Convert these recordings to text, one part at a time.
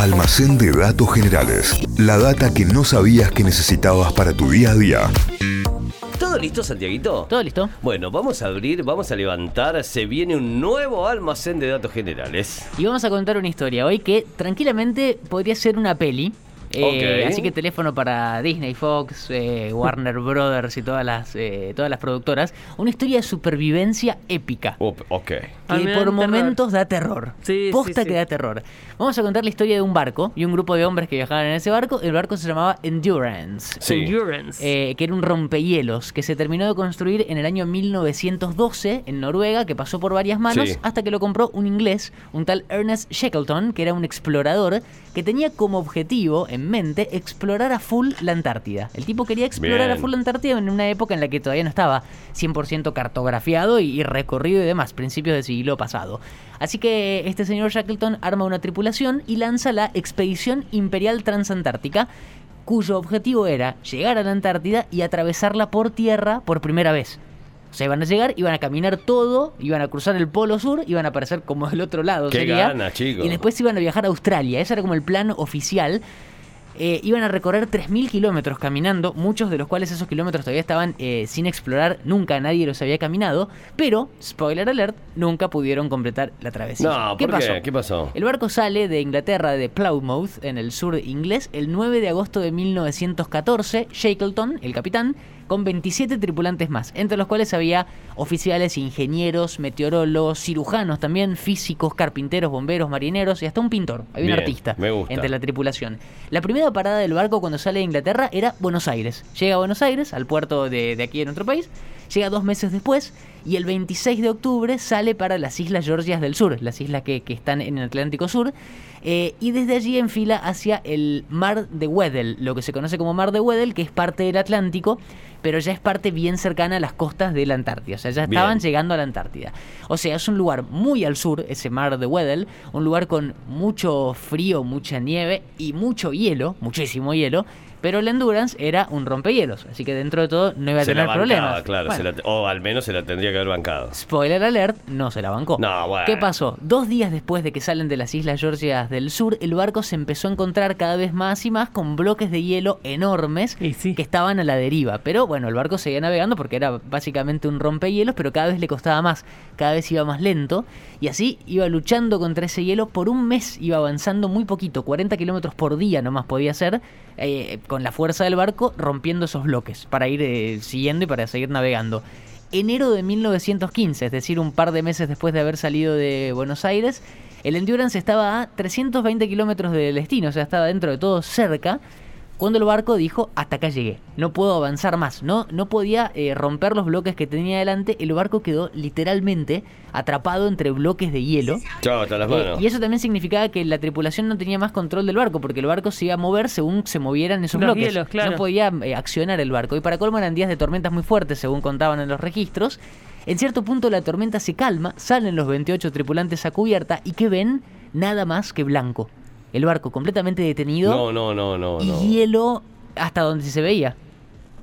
Almacén de datos generales. La data que no sabías que necesitabas para tu día a día. ¿Todo listo, Santiaguito? ¿Todo listo? Bueno, vamos a abrir, vamos a levantar. Se viene un nuevo almacén de datos generales. Y vamos a contar una historia hoy que tranquilamente podría ser una peli. Eh. Así que teléfono para Disney, Fox, eh, Warner Brothers y todas las, eh, todas las productoras. Una historia de supervivencia épica. Ok. Que por terror. momentos da terror. Sí, Posta sí, que sí. da terror. Vamos a contar la historia de un barco y un grupo de hombres que viajaban en ese barco. El barco se llamaba Endurance. Sí. Endurance. eh, que era un rompehielos que se terminó de construir en el año 1912 en Noruega, que pasó por varias manos Sí. hasta que lo compró un inglés, un tal Ernest Shackleton, que era un explorador que tenía como objetivo en mente explorar a full la Antártida. El tipo quería explorar Bien. a full la Antártida en una época en la que todavía no estaba 100% cartografiado y, y recorrido y demás, principios del siglo pasado. Así que este señor Shackleton arma una tripulación y lanza la Expedición Imperial Transantártica, cuyo objetivo era llegar a la Antártida y atravesarla por tierra por primera vez. O sea, iban a llegar, iban a caminar todo, iban a cruzar el Polo Sur, iban a aparecer como del otro lado. Qué sería, ganas, chicos. Y después iban a viajar a Australia. Ese era como el plan oficial. Eh, iban a recorrer 3.000 kilómetros caminando, muchos de los cuales esos kilómetros todavía estaban eh, sin explorar, nunca nadie los había caminado, pero, spoiler alert, nunca pudieron completar la travesía. No, ¿por qué? ¿Qué pasó? El barco sale de Inglaterra, de Plymouth, en el sur inglés, el 9 de agosto de 1914. Shackleton, el capitán, con 27 tripulantes más, entre los cuales había oficiales, ingenieros, meteorólogos, cirujanos también, físicos, carpinteros, bomberos, marineros y hasta un pintor. Había Bien, un artista me gusta. entre la tripulación. La primera parada del barco cuando sale de Inglaterra era Buenos Aires. Llega a Buenos Aires, al puerto de, de aquí en nuestro país. Llega dos meses después y el 26 de octubre sale para las Islas Georgias del Sur, las islas que, que están en el Atlántico Sur. eh, y desde allí enfila hacia el Mar de Weddell, lo que se conoce como Mar de Weddell, que es parte del Atlántico, pero ya es parte bien cercana a las costas de la Antártida. O sea, ya Bien. estaban llegando a la Antártida. O sea, es un lugar muy al sur, ese Mar de Weddell, un lugar con mucho frío, mucha nieve y mucho hielo, muchísimo hielo. Pero la Endurance era un rompehielos, así que dentro de todo no iba a Se la tener bancaba, problemas. claro. Bueno, se la te- o al menos se la tendría que haber bancado. Spoiler alert, no se la bancó. No, bueno. ¿Qué pasó? Dos días después de que salen de las Islas Georgias del Sur, el barco se empezó a encontrar cada vez más y más con bloques de hielo enormes Y sí. que estaban a la deriva. Pero bueno, el barco seguía navegando porque era básicamente un rompehielos, pero cada vez le costaba más, cada vez iba más lento. Y así iba luchando contra ese hielo por un mes, iba avanzando muy poquito, 40 kilómetros por día nomás podía hacer, eh, con la fuerza del barco rompiendo esos bloques para ir eh, siguiendo y para seguir navegando. Enero de 1915, es decir, un par de meses después de haber salido de Buenos Aires, el Endurance estaba a 320 kilómetros del destino, o sea, estaba dentro de todo cerca, cuando el barco dijo, hasta acá llegué, no puedo avanzar más, no, no podía eh, romper los bloques que tenía delante, el barco quedó literalmente atrapado entre bloques de hielo. Chao, hasta las Eh, manos. y eso también significaba que la tripulación no tenía más control del barco, porque el barco se iba a mover según se movieran esos Los bloques. hielos, claro. No podía eh, accionar el barco. Y para colmo eran días de tormentas muy fuertes, según contaban en los registros. En cierto punto la tormenta se calma, salen los 28 tripulantes a cubierta y que ven nada más que blanco. El barco completamente detenido No, no, no, no. y no. hielo hasta donde se veía.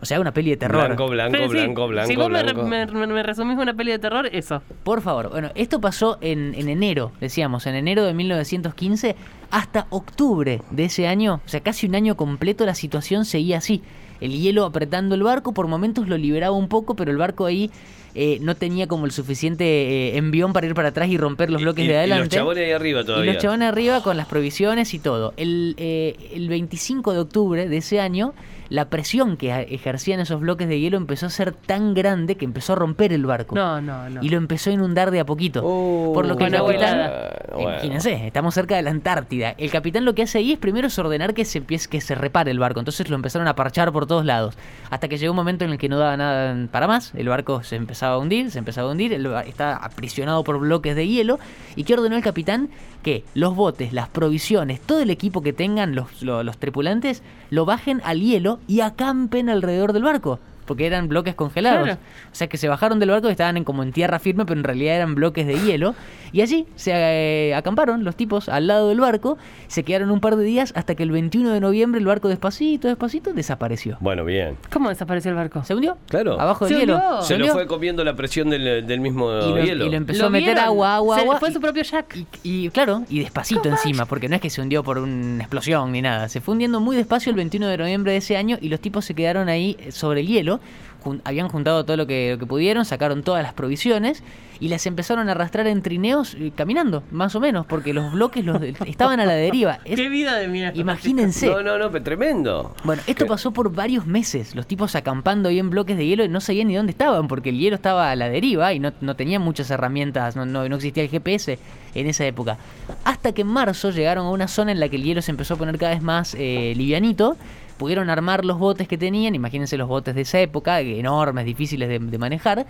O sea, una peli de terror. Blanco, blanco, Sí, blanco, blanco, Si vos me, blanco. me- me- me resumís una peli de terror, eso. Por favor, bueno, esto pasó en, en enero, decíamos, en enero de 1915 hasta octubre de ese año, o sea, casi un año completo la situación seguía así. El hielo apretando el barco, por momentos lo liberaba un poco, pero el barco ahí eh, no tenía como el suficiente eh, envión para ir para atrás y romper los bloques y, de y adelante. los chabones ahí arriba Y todavía. los chabones arriba con las provisiones y todo. El, eh, el 25 de octubre de ese año, la presión que ejercían esos bloques de hielo empezó a ser tan grande que empezó a romper el barco. No, no, no. Y lo empezó a inundar de a poquito. Oh, por lo que el Con capitán. Bueno. Imagínense, estamos cerca de la Antártida. El capitán lo que hace ahí es primero es ordenar que se empiece, que se repare el barco. Entonces lo empezaron a parchar por todos lados. Hasta que llegó un momento en el que no daba nada para más. El barco se empezaba a hundir, se empezaba a hundir. Él está aprisionado por bloques de hielo. ¿Y qué ordenó el capitán? Que los botes, las provisiones, todo el equipo que tengan los, lo- los tripulantes, lo bajen al hielo y acampen alrededor del barco. Porque eran bloques congelados. Claro. O sea que se bajaron del barco y estaban en, como en tierra firme, pero en realidad eran bloques de hielo. Y allí se eh, acamparon los tipos al lado del barco, se quedaron un par de días hasta que el 21 de noviembre el barco despacito, despacito desapareció. Bueno, bien. ¿Cómo desapareció el barco? ¿Se hundió? Claro. Abajo del Se hielo. hundió. Se lo fue comiendo la presión del, del mismo y lo, hielo. y lo empezó ¿Lo a meter vieron? agua, agua, Se agua. fue y- su propio Jack. Y, y, claro, y despacito encima, porque no es que se hundió por una explosión ni nada. Se fue hundiendo muy despacio el 21 de noviembre de ese año y los tipos se quedaron ahí sobre el hielo. Jun- habían juntado todo lo que, lo que pudieron, sacaron todas las provisiones y las empezaron a arrastrar en trineos eh, caminando, más o menos, porque los bloques los estaban a la deriva. Es- Qué vida de mierda. imagínense. No, no, no, pero tremendo. Bueno, esto ¿Qué? pasó por varios meses. Los tipos acampando ahí en bloques de hielo y no sabían ni dónde estaban porque el hielo estaba a la deriva y no, no tenían muchas herramientas, no, no, no existía el GPS en esa época. Hasta que en marzo llegaron a una zona en la que el hielo se empezó a poner cada vez más eh, livianito. Pudieron armar los botes que tenían, imagínense los botes de esa época, enormes, difíciles de, de manejar,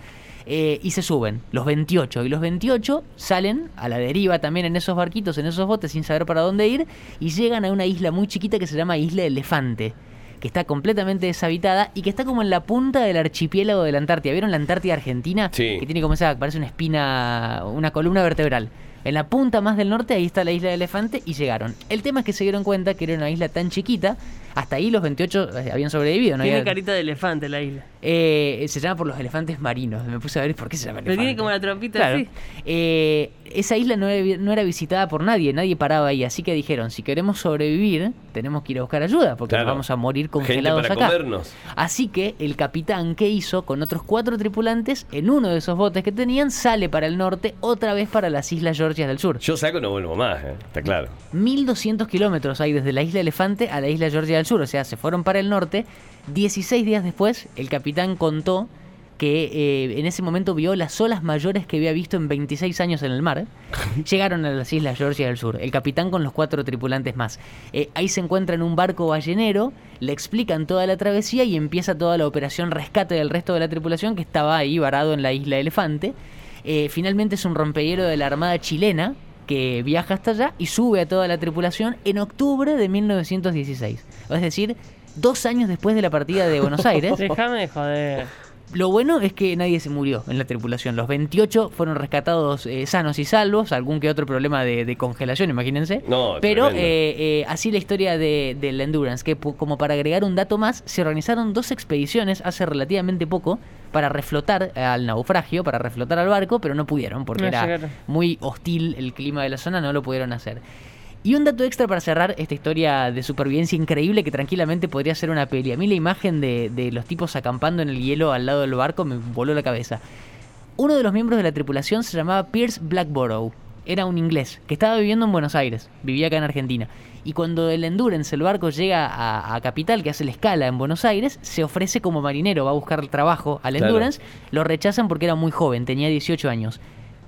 eh, y se suben, los 28. Y los 28 salen a la deriva también en esos barquitos, en esos botes, sin saber para dónde ir, y llegan a una isla muy chiquita que se llama Isla Elefante que está completamente deshabitada y que está como en la punta del archipiélago de la Antártida. ¿Vieron la Antártida Argentina? Sí. Que tiene como esa, parece una espina, una columna vertebral. En la punta más del norte, ahí está la isla de Elefante y llegaron. El tema es que se dieron cuenta que era una isla tan chiquita, hasta ahí los 28 habían sobrevivido. ¿no? Tiene Había- carita de elefante la isla. Eh, se llama por los elefantes marinos. Me puse a ver por qué se llama Pero elefante. tiene como la trompita Claro. así. Eh, esa isla no era, no era visitada por nadie, nadie paraba ahí, así que dijeron, si queremos sobrevivir, tenemos que ir a buscar ayuda, porque Claro. nos vamos a morir Gente congelados para acá. comernos. Así que el capitán, ¿qué hizo? Con otros cuatro tripulantes, en uno de esos botes que tenían, sale para el norte, otra vez para las Islas Georgias del Sur. Yo saco y no vuelvo más, ¿eh? está claro. 1200 kilómetros hay desde la isla Elefante a la isla Georgia del Sur, o sea, se fueron para el norte. 16 días después, el capitán contó que eh, en ese momento vio las olas mayores que había visto en 26 años en el mar. Llegaron a las islas Georgia del Sur, el capitán con los cuatro tripulantes más. Eh, ahí se encuentra en un barco ballenero, le explican toda la travesía y empieza toda la operación rescate del resto de la tripulación que estaba ahí varado en la isla Elefante. Eh, finalmente es un rompehielo de la Armada chilena que viaja hasta allá y sube a toda la tripulación en octubre de 1916. Es decir, dos años después de la partida de Buenos Aires. Déjame de joder. Lo bueno es que nadie se murió en la tripulación. Los 28 fueron rescatados eh, sanos y salvos. Algún que otro problema de, de congelación, imagínense. No, Pero eh, eh, así la historia de, del Endurance, que como para agregar un dato más, se organizaron dos expediciones hace relativamente poco para reflotar al naufragio, para reflotar al barco, pero no pudieron porque No era muy hostil el clima de la zona, no lo pudieron hacer. Y un dato extra para cerrar esta historia de supervivencia increíble que tranquilamente podría ser una peli. A mí la imagen de, de los tipos acampando en el hielo al lado del barco me voló la cabeza. Uno de los miembros de la tripulación se llamaba Pierce Blackborough. Era un inglés que estaba viviendo en Buenos Aires, vivía acá en Argentina. Y cuando el Endurance, el barco, llega a, a Capital, que hace la escala en Buenos Aires, se ofrece como marinero, va a buscar trabajo al Claro. Endurance. Lo rechazan porque era muy joven, tenía 18 años.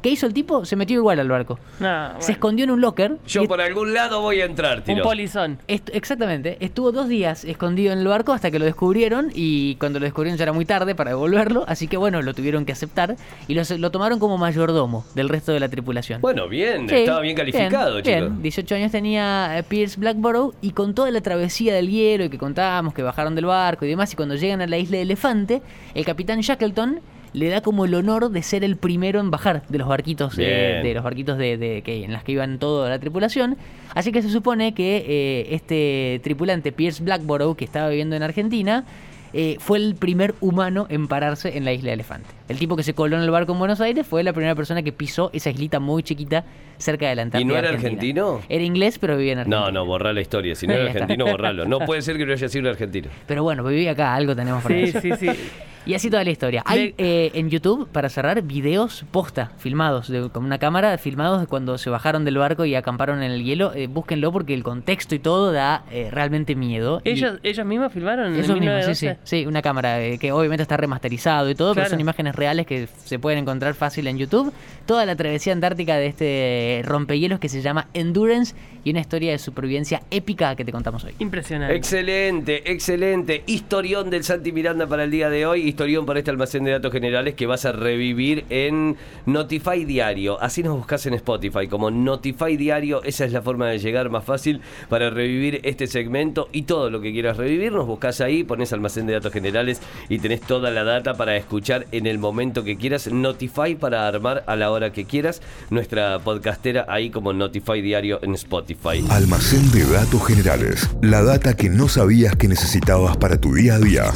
¿Qué hizo el tipo? Se metió igual al barco. No, Se escondió en un locker. Yo por algún lado voy a entrar, Un tiro. polizón. Est- exactamente. Estuvo dos días escondido en el barco hasta que lo descubrieron y cuando lo descubrieron ya era muy tarde para devolverlo, así que bueno, lo tuvieron que aceptar y lo tomaron como mayordomo del resto de la tripulación. Bueno, bien, Sí, estaba bien calificado, bien, chicos. bien. 18 años tenía eh, Pierce Blackborough y con toda la travesía del hielo y que contábamos que bajaron del barco y demás y cuando llegan a la isla de Elefante, el capitán Shackleton le da como el honor de ser el primero en bajar de los barquitos eh, de los barquitos de, de- que en las que iban toda la tripulación así que se supone que eh, este tripulante Pierce Blackborough que estaba viviendo en Argentina eh, fue el primer humano en pararse en la isla de Elefante. El tipo que se coló en el barco en Buenos Aires fue la primera persona que pisó esa islita muy chiquita cerca de la Antártida. ¿Y no era Argentina. argentino? Era inglés, pero vivía en Argentina. No, no, borrar la historia. Si no era argentino, borrarlo. No puede ser que no haya sido un argentino. Pero bueno, vivía acá, algo tenemos para Sí, eso. sí, sí. Y así toda la historia. Hay eh, en YouTube, para cerrar, videos posta, filmados, de- con una cámara, filmados de cuando se bajaron del barco y acamparon en el hielo. Eh, búsquenlo porque el contexto y todo da eh, realmente miedo. Y- ¿Ellos, ellos mismos filmaron en Eso mismo, sí, 1912? sí, sí, una cámara eh, que obviamente está remasterizado y todo, pero son imágenes reales que se pueden encontrar fácil en YouTube. Toda la travesía antártica de este rompehielos que se llama Endurance y una historia de supervivencia épica que te contamos hoy. Impresionante. Excelente, excelente. Historión del Santi Miranda para el día de hoy. Historión para este almacén de datos generales que vas a revivir en Notify Diario. Así nos buscas en Spotify como Notify Diario. Esa es la forma de llegar más fácil para revivir este segmento y todo lo que quieras revivir. Nos buscas ahí, pones almacén de datos generales y tenés toda la data para escuchar en el momento que quieras. Notify para armar a la hora que quieras. Nuestra podcastera ahí como Notify Diario en Spotify. Almacén de datos generales. La data que no sabías que necesitabas para tu día a día.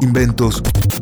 Inventos,